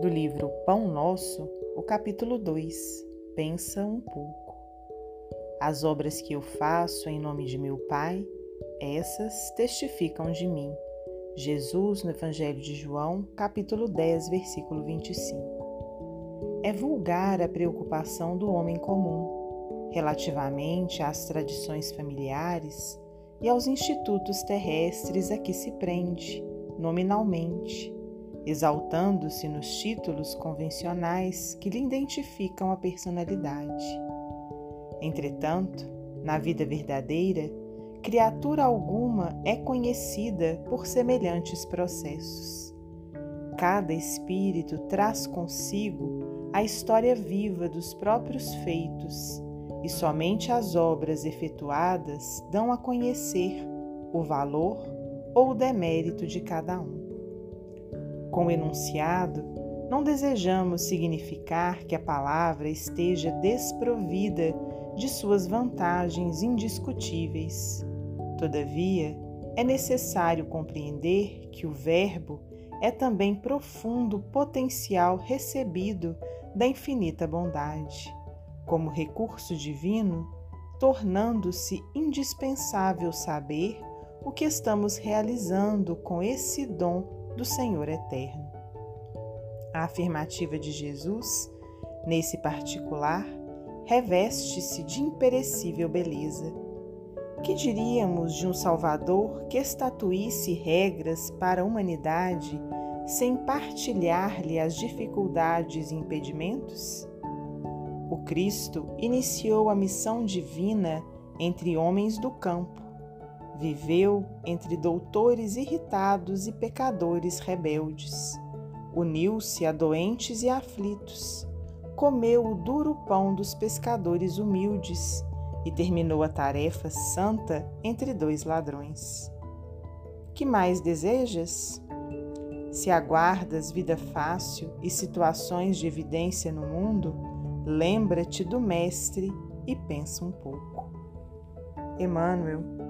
do livro Pão Nosso, o capítulo 2. Pensa um pouco. As obras que eu faço em nome de meu Pai, essas testificam de mim. Jesus, no Evangelho de João, capítulo 10, versículo 25. É vulgar a preocupação do homem comum relativamente às tradições familiares e aos institutos terrestres a que se prende, nominalmente, exaltando-se nos títulos convencionais que lhe identificam a personalidade. Entretanto, na vida verdadeira, criatura alguma é conhecida por semelhantes processos. Cada espírito traz consigo a história viva dos próprios feitos, e somente as obras efetuadas dão a conhecer o valor ou o demérito de cada um. Com o enunciado, não desejamos significar que a palavra esteja desprovida de suas vantagens indiscutíveis. Todavia, é necessário compreender que o Verbo é também profundo potencial recebido da infinita bondade, como recurso divino, tornando-se indispensável saber o que estamos realizando com esse dom do Senhor eterno. A afirmativa de Jesus, nesse particular, reveste-se de imperecível beleza. Que diríamos de um Salvador que estatuísse regras para a humanidade sem partilhar-lhe as dificuldades e impedimentos? O Cristo iniciou a missão divina entre homens do campo Viveu entre doutores irritados e pecadores rebeldes. Uniu-se a doentes e aflitos. Comeu o duro pão dos pescadores humildes e terminou a tarefa santa entre dois ladrões. Que mais desejas? Se aguardas vida fácil e situações de evidência no mundo, lembra-te do Mestre e pensa um pouco. Emmanuel